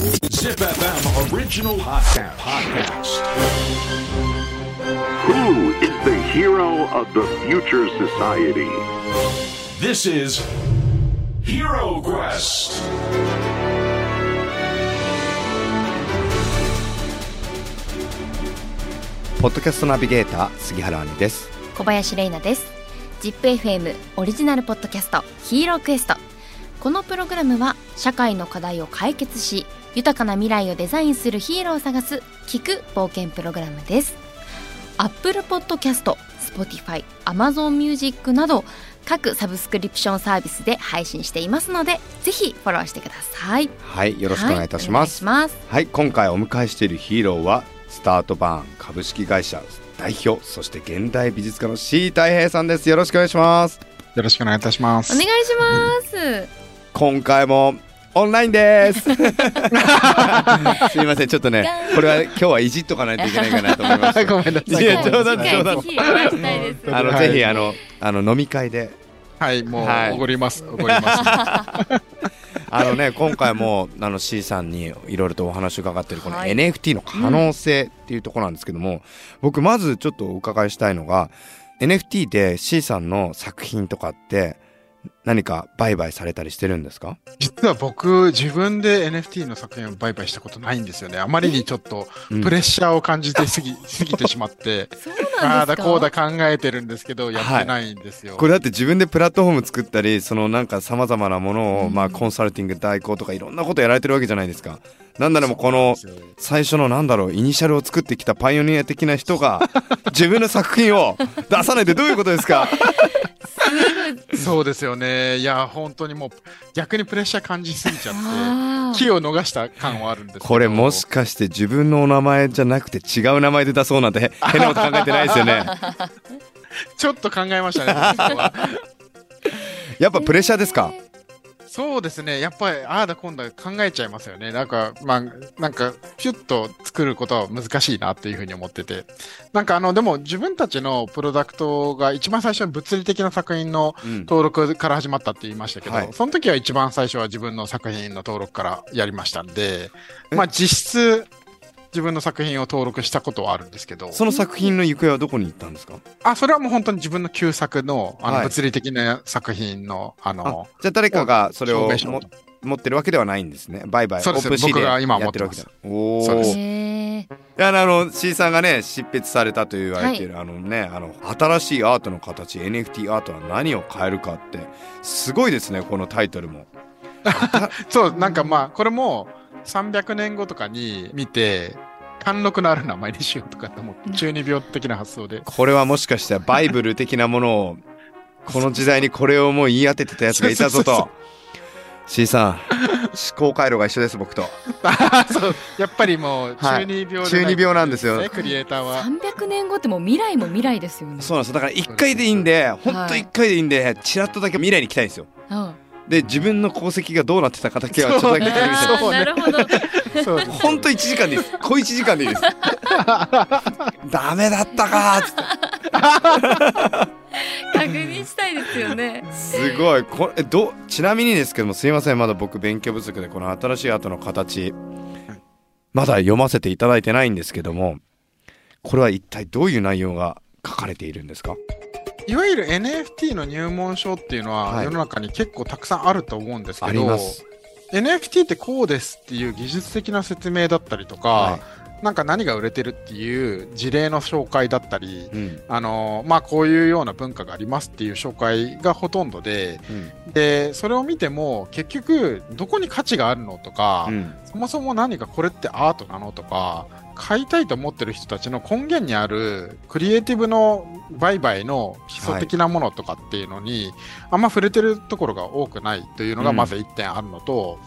Zip FM original podcast. podcast. Who is the hero of the future society? This is Hero Quest. ポッドキャストナビゲーター杉原兄です小林玲奈です ZIPFM オリジナルポッドキャストヒーロークエストこのプログラムは社会の課題を解決し豊かな未来をデザインするヒーローを探す聞く冒険プログラムです。Apple Podcast、Spotify、Amazon Music など各サブスクリプションサービスで配信していますのでぜひフォローしてください。はいよろしくお願いいたします。はいいしはい、今回お迎えしているヒーローはスタートバーン株式会社代表そして現代美術家の C 太平さんです。よろしくお願いします。よろしくお願いいたします。ます。お願いします。今回もオンラインです。すいませんちょっとねこれは今日はいじっとかないといけないかなと思いまし ごめんなさい。いや冗談冗談。あの、はい。ぜひあのあの飲み会で。はい、もう、はい。おごります。おごります。あのね今回もあの C さんにいろいろとお話を伺ってるこのはい。NFT の可能性っていうところなんですけども、僕まずちょっとお伺いしたいのが NFT で C さんの作品とかって何か売買されたりしてるんですか？実は僕、自分で NFT の作品を売買したことないんですよね。あまりにちょっとうん。プレッシャーを感じてすぎ、すぎてしまって、そうああだなんですか？こうだ考えてるんですけど、やってないんですよ。これだって自分でプラットフォーム作ったりそのなんかさまざまなものを、うん。まあコンサルティング代行とかいろんなことやられてるわけじゃないですか。なんならもうこの最初のなんだろうイニシャルを作ってきたパイオニア的な人が 自分の作品を出さないってどういうことですか？そうですよね。いや、本当にもう、逆にプレッシャー感じすぎちゃって、あー気を逃した感はあるんですけど。これもしかして自分のお名前じゃなくて違う名前で出そうなんてへ 変なこと考えてないですよねちょっと考えましたね。やっぱプレッシャーですか？そうですね。やっぱり、ああだこんだ考えちゃいますよね。なんか、まあ、なんか、ピュッと作ることは難しいなっていうふうに思ってて。なんか、あの、でも自分たちのプロダクトが一番最初に物理的な作品のうん登録から始まったって言いましたけど、はいその時は一番最初は自分の作品の登録からやりましたんで、え？まあ、実質、自分の作品を登録したことはあるんですけど、その作品の行方はどこに行ったんですか？あ、それはもう本当に自分の旧作の、あの、はい。物理的な作品の、ああの、じゃあ誰かがそれを持ってるわけではないんですね。売買そうです。僕が今でやってるわけだ。おそうです。おいやあの C さんがね執筆されたと言われてい。る、あのねあの新しいアートの形 NFT アートは何を変えるかってすごいですねこのタイトルも。そう、なんかまあ、これも300年後とかに見て、貫禄のある名前にしようとかって思って、中二病的な発想で。これはもしかしたらバイブル的なものを この時代にこれをもう言い当ててたやつがいたぞと。C さん思考回路が一緒です僕と。そう、やっぱりもうはい。中二病で中二病なんですよ。クリエイターは。300年後ってもう未来も未来ですよね。そうなんです。だから1回でいいんでほんと1回でいいんでチラッとだけ未来に行きたいんですよ。うんで自分の功績がどうなってたかだけはちょっとだけそうあーなるほど。そうですほんと1時間でいいです。小1時間でいいです。ダメだったかーっつって。確認したいですよね。すごい。これどちなみにですけどもすいません。まだ僕勉強不足でこの新しいアートの形まだ読ませていただいてないんですけどもこれは一体どういう内容が書かれているんですか？いわゆる NFT の入門書っていうのははい。世の中に結構たくさんあると思うんですあけど、NFT ってこうですっていう技術的な説明だったりとか、はなんか何が売れてるっていう事例の紹介だったり、いうん。あのまあ、こういうような文化がありますっていう紹介がほとんどでうん。でそれを見ても結局どこに価値があるのとか、うん。そもそも何かこれってアートなのとか買いたいと思ってる人たちの根源にあるクリエイティブの売買の基礎的なものとかっていうのに、あんま触れてるところが多くないというのがうん。まず1点あるのと、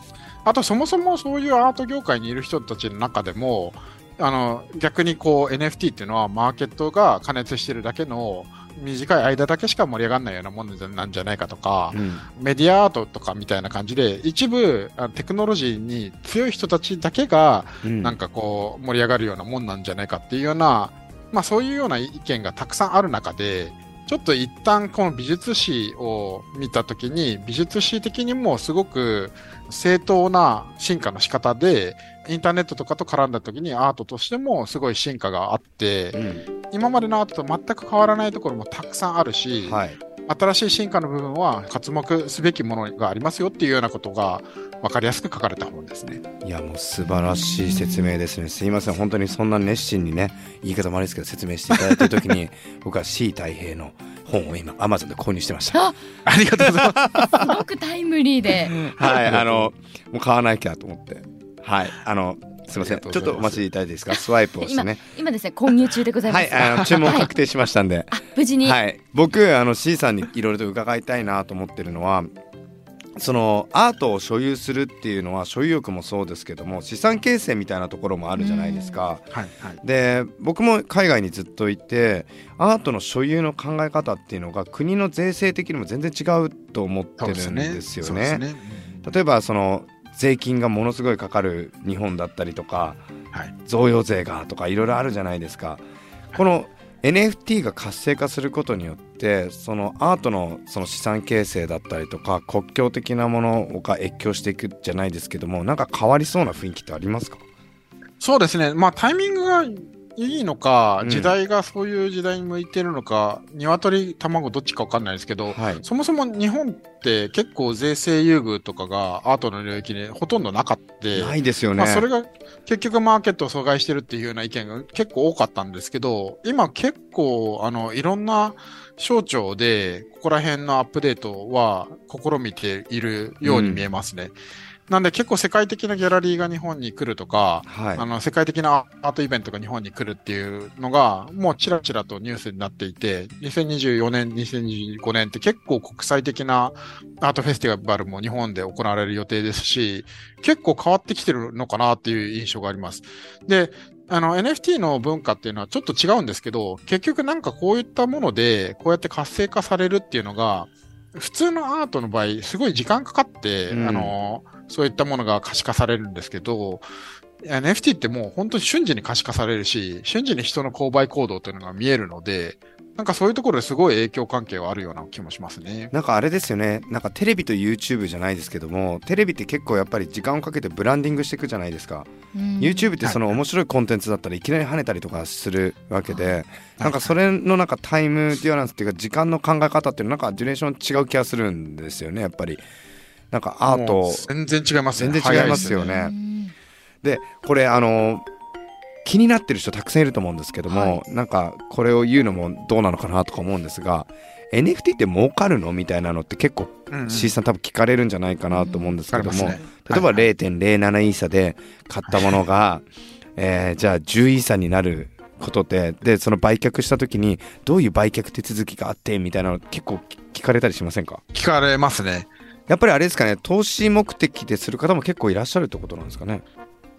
あとそもそもそういうアート業界にいる人たちの中でもあの逆にこう NFT っていうのはマーケットが加熱してるだけの短い間だけしか盛り上がらないようなものなんじゃないかとか、うん。メディアアートとかみたいな感じで一部あテクノロジーに強い人たちだけがうん。なんかこう盛り上がるようなもんなんじゃないかっていうような、まあ、そういうような意見がたくさんある中でちょっと一旦この美術史を見たときに、美術史的にもすごく正当な進化の仕方で、インターネットとかと絡んだときにアートとしてもすごい進化があって、うん。今までのアートと全く変わらないところもたくさんあるし、はい。新しい進化の部分は活目すべきものがありますよっていうようなことが分かりやすく書かれた本ですね。いやもう素晴らしい説明ですね。すいません。本当にそんな熱心にね言い方も悪いですけど説明していただいてる時に 僕は C 太平の本を今 Amazon で購入してました。あありがとうございます。すごくタイムリーではいあのもう買わなきゃと思って。はいあのすいません。ちょっとお待ちいただいていいですか？スワイプをして今ね。今ですね購入中でございまはす、いあの注文確定しましたんで。あ無事に、はい、僕あの C さんにいろいろと伺いたいなと思ってるのはそのアートを所有するっていうのは所有欲もそうですけども資産形成みたいなところもあるじゃないですか。はいはい。で僕も海外にずっといてアートの所有の考え方っていうのが国の税制的にも全然違うと思ってるんですよね。例えばその税金がものすごいかかる日本だったりとかはい。贈与税がとかいろいろあるじゃないですか。この NFT が活性化することによってそのアートのその資産形成だったりとか国境的なものが越境していくじゃないですけどもなんか変わりそうな雰囲気ってありますか？そうですね。まあタイミングがいいのか、うん時代がそういう時代に向いてるのか、鶏、卵どっちかわかんないですけど、はいそもそも日本って結構税制優遇とかがアートの領域にほとんどなかった。ないですよね。まあ、それが結局マーケットを阻害してるっていうような意見が結構多かったんですけど、今結構、あの、いろんな省庁で、ここら辺のアップデートは試みているように見えますね。なんで結構世界的なギャラリーが日本に来るとか、はいあの、世界的なアートイベントが日本に来るっていうのが、もうちらちらとニュースになっていて、2024年、2025年って結構国際的なアートフェスティバルも日本で行われる予定ですし、結構変わってきてるのかなっていう印象があります。で、あの NFT の文化っていうのはちょっと違うんですけど、結局なんかこういったもので、こうやって活性化されるっていうのが、普通のアートの場合、すごい時間かかって、うん。あの、そういったものが可視化されるんですけど、NFT ってもう本当に瞬時に可視化されるし、瞬時に人の購買行動というのが見えるので、なんかそういうところですごい影響関係はあるような気もしますね。なんかあれですよね。なんかテレビと YouTube じゃないですけどもテレビって結構やっぱり時間をかけてブランディングしていくじゃないですか、うん。YouTube ってそのはい面白いコンテンツだったらいきなり跳ねたりとかするわけで、なんかそれのなんかタイムデュアランスっていうか時間の考え方っていうのなんかデュレーション違う気がするんですよねやっぱり。なんかアーもトう全然違いますね。全然違いますよ早ねうんでこれあの気になってる人たくさんいると思うんですけども、なんかこれを言うのもどうなのかなとか思うんですが NFT って儲かるのみたいなのって結構 C さん多分聞かれるんじゃないかなと思うんですけども、例えばはいはい。0.07イーサで買ったものが、えーじゃあ10イーサになることででその売却した時にどういう売却手続きがあってみたいなの結構聞かれたりしませんか？聞かれますね。やっぱりあれですかね投資目的でする方も結構いらっしゃるってことなんですかね？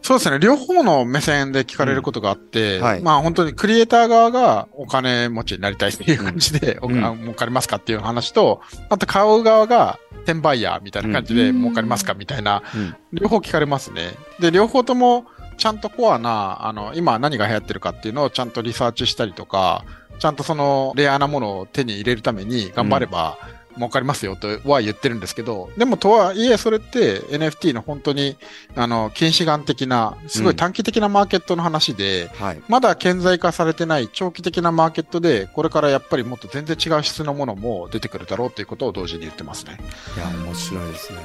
そうですね。両方の目線で聞かれることがあって、うん。はい。まあ本当にクリエイター側がお金持ちになりたいっていう感じで、うん。おあ儲かりますかっていう話と、あと買う側が転売ヤーみたいな感じでうん。儲かりますかみたいな、うん。両方聞かれますね。で、両方ともちゃんとコアな、あの、今何が流行ってるかっていうのをちゃんとリサーチしたりとか、ちゃんとそのレアなものを手に入れるために頑張れば、儲かりますよとは言ってるんですけど、でもとはいえそれって NFT の本当にあの近視眼的な、すごい短期的なマーケットの話で、はい。まだ顕在化されてない長期的なマーケットで、これからやっぱりもっと全然違う質のものも出てくるだろうということを同時に言ってますね。いや面白いですね。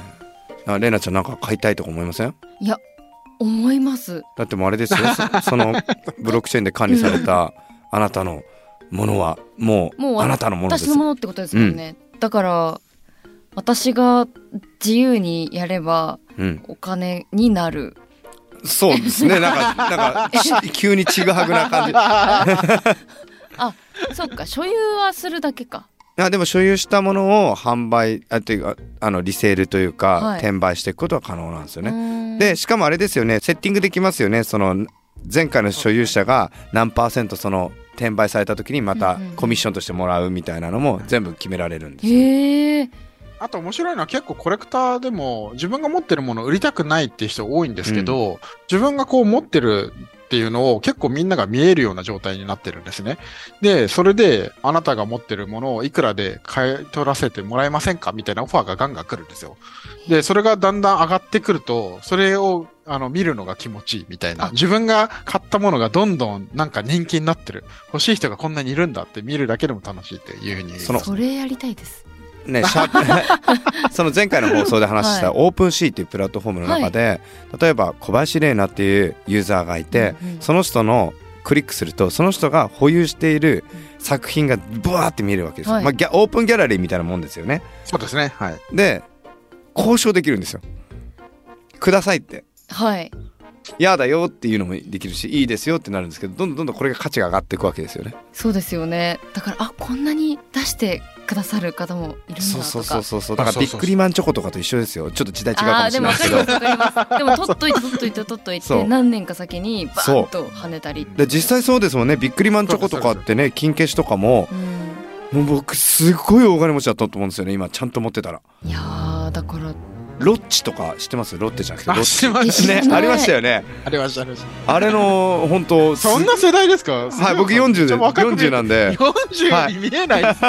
あレイナちゃんなんか買いたいとか思いません？いや思います。だってもうあれですよ。そ そのブロックチェーンで管理されたあなたのものはもうもうあなたのものです。私のものってことですもんね、だから私が自由にやればうん、お金になる。そうですね。なんか なんかち 急にちぐはぐな感じ。そっか。所有はするだけか。あでも所有したものを販売あっていうかあのリセールというか、はい。転売していくことは可能なんですよね。ねでしかもあれですよね。セッティングできますよね。その前回の所有者が何パーセントその転売された時にまたうんうんうん。コミッションとしてもらうみたいなのも全部決められるんですよ。へえあと面白いのは結構コレクターでも自分が持ってるものを売りたくないっていう人多いんですけど、自分がこう持ってるっていうのを結構みんなが見えるような状態になってるんですね。で、それであなたが持ってるものをいくらで買い取らせてもらえませんかみたいなオファーがガンガン来るんですよ。で、それがだんだん上がってくると、それをあの見るのが気持ちいいみたいな。自分が買ったものがどんどんなんか人気になってる。欲しい人がこんなにいるんだって見るだけでも楽しいっていうふうに。そのそれやりたいですね、シャ その前回の放送で話したオープンシーっていうプラットフォームの中で、例えば小林玲奈っていうユーザーがいて、うんうん。その人のクリックするとその人が保有している作品がブワーって見えるわけですよ、はい。まあ、ギャオープンギャラリーみたいなもんですよね。そうですね。はい。で交渉できるんですよ。くださいって。はい。嫌だよっていうのもできるしいいですよってなるんですけどどんどんどんどんこれが価値が上がっていくわけですよね。そうですよね。だからあこんなに出してくださる方もいるんだとか。そうそうそうそうそう。だからビックリマンチョコとかと一緒ですよ。ちょっと時代違うかあもしれないですけど。かります分かります。でも取っといて取っといて取っといて何年か先にバーンと跳ねたりで実際そうですもんね。ビックリマンチョコとかってね金消しとかも。うんもう僕すごい大金持ちだったと思うんですよね今。ちゃんと持ってたら。いやーだから。ロッチとか知ってます？ロッテじゃなくて。ロあ、ッしまし知らないね。ありましたよね。た。ありました、ありました。あれの本当そんな世代ですか？はい僕40で40なんで。40に見えないです。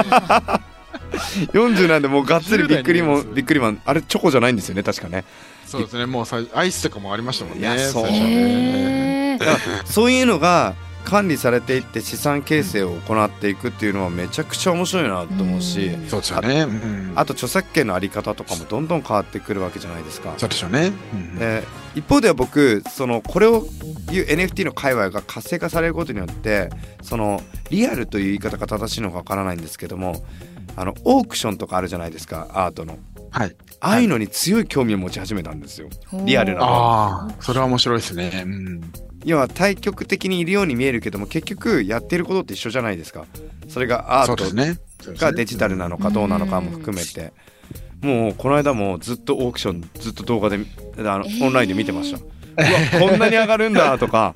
40なんでもうがっつりビックリマ10代のやつンビックリマンあれチョコじゃないんですよね確かねそうですね。もうさアイスとかもありましたもんね。いやそうねそういうのが管理されていって資産形成を行っていくっていうのはめちゃくちゃ面白いなと思うしうんそうですよね。うんあと著作権のあり方とかもどんどん変わってくるわけじゃないですかそうでしょうね。うんで一方では僕そのこれをいう NFT の界隈が活性化されることによってそのリアルという言い方が正しいのかわからないんですけどもあのオークションとかあるじゃないですかアートの。はい。ああいうのに強い興味を持ち始めたんですよ。リアルなああ、それは面白いですね。うん。要は対極的にいるように見えるけども結局やってることって一緒じゃないですか。それがアートがデジタルなのかどうなのかも含めて。もうこの間もずっとオークションずっと動画であのえー。オンラインで見てました、うわこんなに上がるんだとか。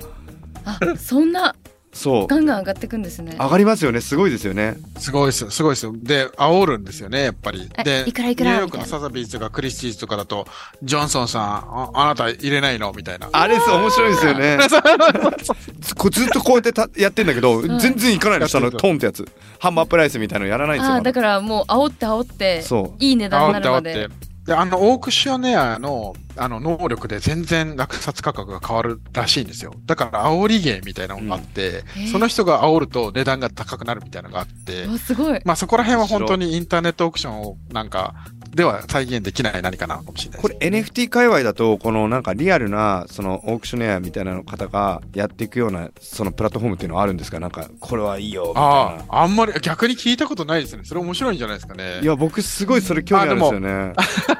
あそんなそう。ガンガン上がってくんですね。上がりますよね。すごいですよね。すごいです。よ、すごいですよ。で、煽るんですよね、やっぱり。えで、いくらいくら？ニューヨークのサザビーズとかクリスティーズとかだと、ジョンソンさん、ああなた入れないの？みたいな。あれです面白いですよね。ずこずっとこうやってたやってんだけど、ん。全然いかないの下のトンってやつ。ハンマープライスみたいなのやらないんですよまだあーだ。からもう煽って煽ってそう。いい値段になるまで。て煽って。で、あの、オークショネアの、あの、能力で全然落札価格が変わるらしいんですよ。だから、煽り芸みたいなのがあって、へー。その人が煽ると値段が高くなるみたいなのがあって、うわすごい。まあそこら辺は本当にインターネットオークションをなんか、では再現できない何かなのかもしれないこれ NFT 界隈だとこのなんかリアルなそのオークショネアみたいな方がやっていくようなそのプラットフォームっていうのはあるんですか？なんかこれはいいよみたいなああ、あんまり逆に聞いたことないですね。それ面白いんじゃないですかね。いや僕すごいそれ興味あるんですよね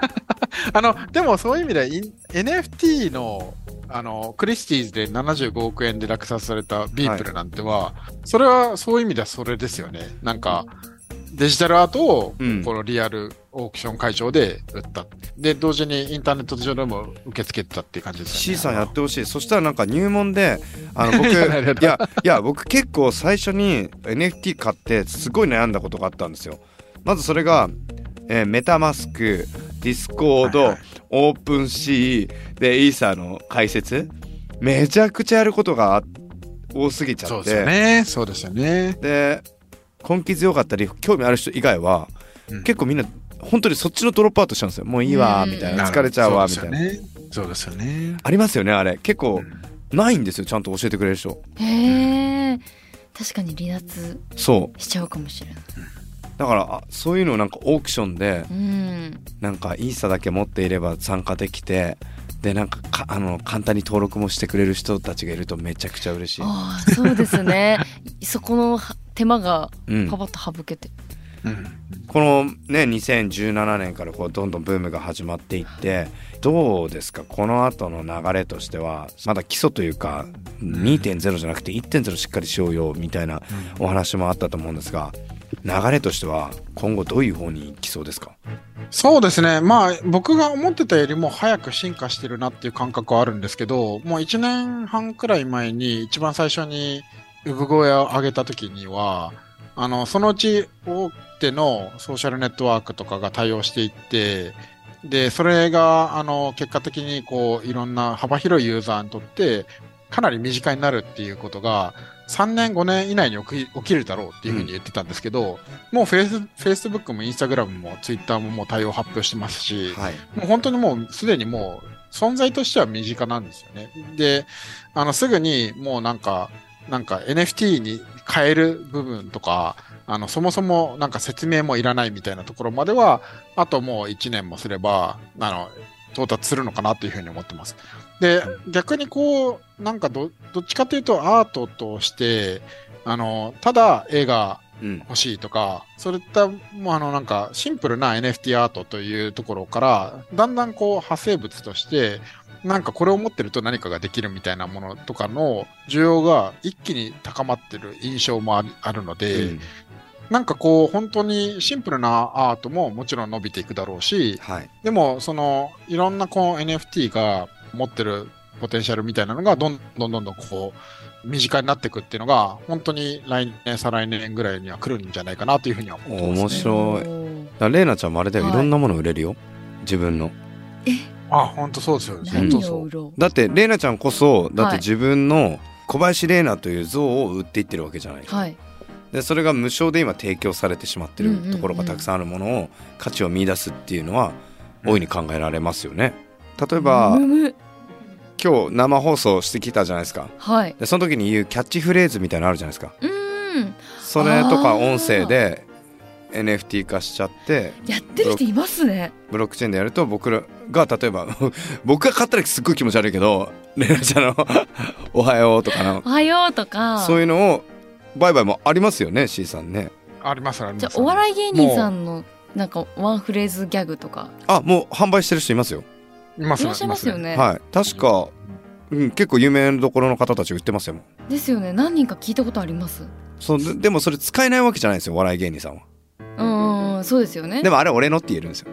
あの、でもそういう意味で NFT の、あの、クリスティーズで75億円で落札されたビープルなんては、それはそういう意味ではそれですよね。なんか、デジタルアートをうんこのリアルオークション会場で売った。で、同時にインターネット上でも受け付けてたっていう感じですよね。C さんやってほしいそしたらなんか入門であの僕 いやいや僕結構最初に NFT 買ってすごい悩んだことがあったんですよまずそれが、えーメタマスクディスコード、はいはいオープンシーでイーサーの解説めちゃくちゃやることがあ多すぎちゃそうですよってね。そうですよね。で根気強かったり興味ある人以外は、うん結構みんな本当にそっちのドロップアウトしちゃうんですよ。もういいわうん。みたいな。疲れちゃうわみたいな、そうですよね。ありますよねあれ。結構うんないんですよちゃんと教えてくれる人。へえ。確かに離脱そう。しちゃうかもしれない。だからあそういうのをなんかオークションでうん。なんかイーサだけ持っていれば参加できてでなんかかあの簡単に登録もしてくれる人たちがいるとめちゃくちゃ嬉しい、ああそうですね。そこの手間がうん。パパッと省けて、うん。このね2017年からこうどんどんブームが始まっていってどうですか？この後の流れとしてはまだ基礎というか2.0じゃなくて1.0しっかりしようよみたいなお話もあったと思うんですが流れとしては今後どういう方に行きそうですか？そうですね。まあ、僕が思ってたよりも早く進化してるなっていう感覚はあるんですけど、もう1年半くらい前に一番最初に産声を上げた時には、あの、そのうち大手のソーシャルネットワークとかが対応していって、で、それが、あの、結果的にこう、いろんな幅広いユーザーにとって、かなり身近になるっていうことが、3年、5年以内に起き起きるだろうっていうふうに言ってたんですけど、もうフェイス、フェイスブックもインスタグラムもツイッターももう対応発表してますし、はいもう本当にもうすでにもう存在としては身近なんですよね。で、あのすぐにもうなんか、なんか NFT に変える部分とか、あのそもそもなんか説明もいらないみたいなところまでは、あともう1年もすれば、あの、到達するのかなというふうに思ってます。で、逆にこう、なんかどどっちかというとアートとして、あの、ただ絵がうん欲しいとか、そういった、もうあの、なんか、シンプルな NFT アートというところから、だんだんこう、派生物として、なんかこれを持ってると何かができるみたいなものとかの需要が一気に高まってる印象もあるので、うん。なんかこう、本当にシンプルなアートももちろん伸びていくだろうし、はい。でも、その、いろんなこう NFT が持ってるポテンシャルみたいなのが、どんどんどんどんこう、身近になっていくっていうのが、本当に来年、再来年ぐらいには来るんじゃないかなというふうには思ってます、ね。面白い。だレイナちゃんもあれだよ、はい。い、ろんなもの売れるよ。自分のあ、本当そうですよね。本何当そう。を売ろだってレイナちゃんこそだっはい。て自分の小林レイナという像を売っていってるわけじゃない、うはい。でそれが無償で今提供されてしまってるところがたくさんあるものを価値を見出すっていうのは大いに考えられますよね。例えば今日生放送してきたじゃないですか。はい。でその時に言うキャッチフレーズみたいなのあるじゃないですか。うーん。それとか音声で NFT 化しちゃってやってる人いますね。ブロックチェーンでやると僕らが例えば僕が買ったらすっごい気持ち悪いけどレナちゃんの「おはよう」とかの。おはようとか。そういうのを売買もありますよね C さんね。あります、あります。じゃあお笑い芸人さんのなんかワンフレーズギャグとか。あもう販売してる人いますよ。いますいらっしゃいますよ。ね。はい。確か、うん、結構有名どころの方たち売ってますよですよね。何人か聞いたことあります？そうででもそれ使えないわけじゃないですよお笑い芸人さんはそうですよね。でもあれ俺のって言えるんですよ。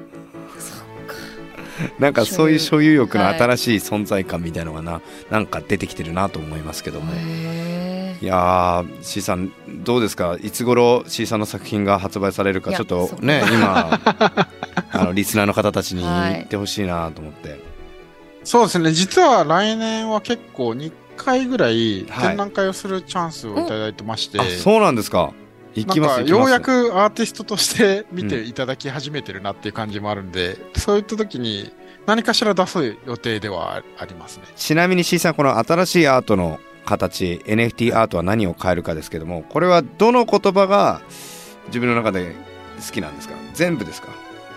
なんかそういう所有欲の新しい存在感みたいのがな、なんか出てきてるなと思いますけども、へいやー C さんどうですか？いつ頃 C さんの作品が発売されるかちょっとね今 あのリスナーの方たちにはい。言ってほしいなと思って、そうですね。実は来年は結構2回ぐらいはい。展覧会をするチャンスをいただいてまして、あそうなんですか行きますようやくアーティストとして見ていただき始めてるなっていう感じもあるんで、そういった時に何かしら出す予定ではありますね。ちなみに C さんこの新しいアートの形 NFT アートは何を変えるかですけどもこれはどの言葉が自分の中で好きなんですか？全部ですか？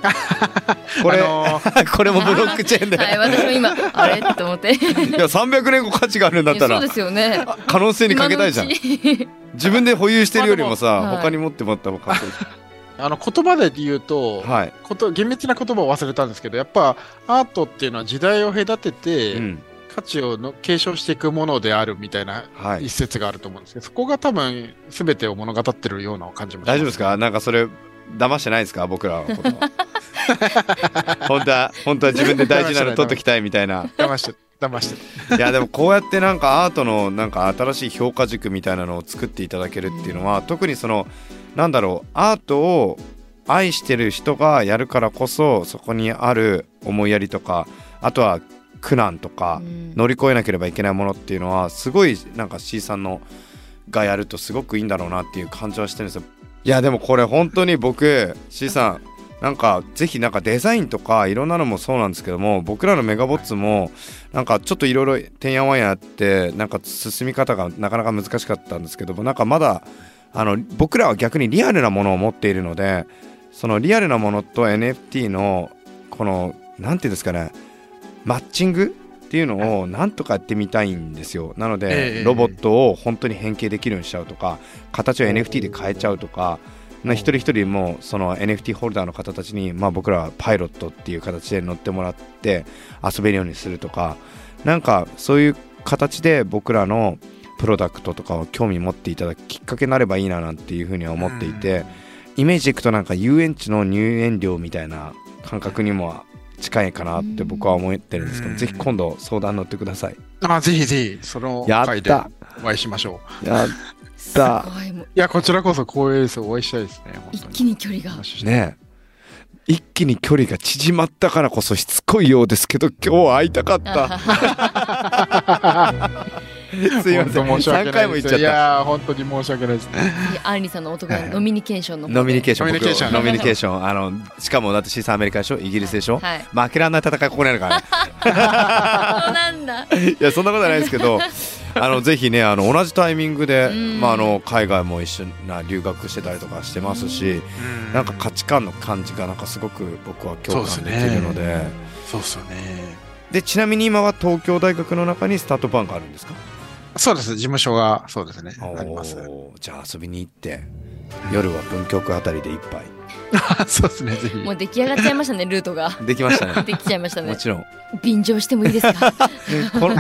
これ、あのーこれもブロックチェーンで、はい私も今あれって思って。いいや300年後価値があるんだったらやそうですよね。可能性にかけたいじゃん。自分で保有してるよりもさ、まあでもはい。他に持ってもらった方がかっこいい あの言葉で言うと、はい、こと厳密な言葉を忘れたんですけど、やっぱアートっていうのは時代を隔てて、うん。価値をの継承していくものであるみたいなはい。一、節があると思うんですけど、そこが多分全てを物語ってるような感じもします大丈夫ですか？なんかそれ騙してないですか？僕らのこと。本当は本当は自分で大事なの取っときたいみたいな。騙して、騙して。いやでもこうやってなんかアートのなんか新しい評価軸みたいなのを作っていただけるっていうのは特にそのなんだろうアートを愛してる人がやるからこそそこにある思いやりとかあとは苦難とかうん。乗り越えなければいけないものっていうのはすごいなんか C さんのがやるとすごくいいんだろうなっていう感じはしてるんですよいやでもこれ本当に僕 C さんなんかぜひなんかデザインとかいろんなのもそうなんですけども僕らのメガボッツもなんかちょっといろいろてんやわんやってなんか進み方がなかなか難しかったんですけどもなんかまだあの僕らは逆にリアルなものを持っているのでそのリアルなものと NFT のこのなんていうんですかねマッチングっていうのをなんとかやってみたいんですよ。なのええでロボットを本当に変形できるようにしちゃうとか形を NFT で変えちゃうとかな一人一人もその NFT ホルダーの方たちに、まあ、僕らはパイロットっていう形で乗ってもらって遊べるようにするとかなんかそういう形で僕らのプロダクトとかを興味持っていただくきっかけになればいいななんていうふうには思っていて、イメージいくとなんか遊園地の入園料みたいな感覚にも近いかなって僕は思ってるんですけど、うんぜひ今度相談乗ってください。あぜひぜひ、そのやっ回でたお会いしましょう。やっ すたごいもういや、こちらこそ光栄です。お会いしたいですね。本当に一気に距離がねえ一気に距離が縮まったからこそしつこいようですけど今日は会いたかった。すいません。申し訳3ないです。回も言っちゃっいやー、本当に申し訳ないです。アンリさんのお得意のノミニケーションのノミニケーション。ノミニケーション。僕ノミニケーション。あのしかもだって C さんアメリカでしょ？イギリスでしょ、はい。負けらんない戦いここにあるからね。そうなんだ。いやそんなことはないですけどあのぜひねあの同じタイミングで、うん。まあ、あの海外も一緒な留学してたりとかしてますし、なんか価値観の感じがなんかすごく僕は共感できるので。そうですよね。でちなみに今は東京大学の中にスタートバーンあるんですか？そうです。事務所が、そうですね。あります。じゃあ遊びに行って夜は文京区あたりで一杯。そうですね、ぜひ。もう出来上がっちゃいましたね ルートが。できましたね。できちゃいましたね。もちろん。便乗してもいいですか？この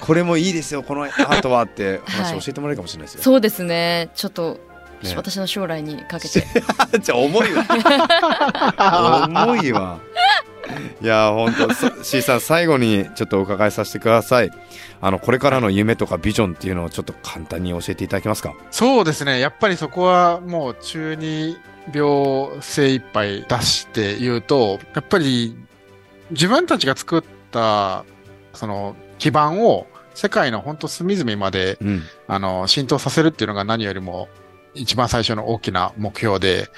これもいいですよこのアートはって話はい教えてもらえるかもしれないですよ、そうですね。ちょっと、ね。私の将来にかけて。じゃあ重いわ。重いわ。いや本当そ C さん最後にちょっとお伺いさせてください。あのこれからの夢とかビジョンっていうのをちょっと簡単に教えていただけますか？そうですね。やっぱりそこはもう中二病精一杯出して言うと、やっぱり自分たちが作ったその基盤を世界の本当隅々までうん。あの浸透させるっていうのが何よりも一番最初の大きな目標で、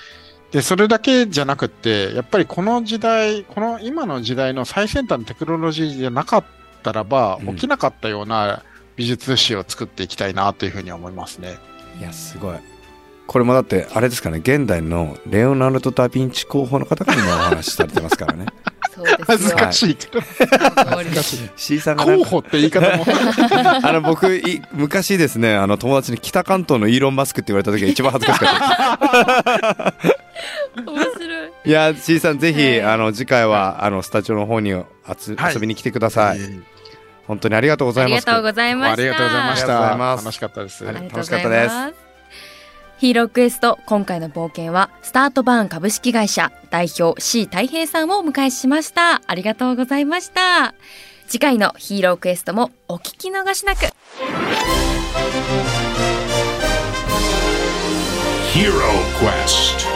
で、それだけじゃなくって、やっぱりこの時代、この今の時代の最先端のテクノロジーじゃなかったらば、うん。起きなかったような美術史を作っていきたいなというふうに思いますね。いやすごい。これもだってあれですかね現代のレオナルド・ダ・ヴィンチ候補の方から今お話しされてますからね 恥ずよかしい恥ずかしい。C さん候補って言い方も。あの僕い昔ですねあの友達に北関東のイーロン・マスクって言われた時が一番恥ずかしかったです。面白い。いや C さんぜひ、はいあの次回はあのスタジオの方にあつ、はい。遊びに来てください。本当にありがとうございます。ありがとうございました。ありがとうございましありがとうございた。ます。楽しかったです。楽しかったます。ヒーロークエスト今回の冒険はスタートバーン株式会社代表 C 太平さんをお迎えしました。ありがとうございました。次回のヒーロークエストもお聞き逃しなく。ヒーロークエスト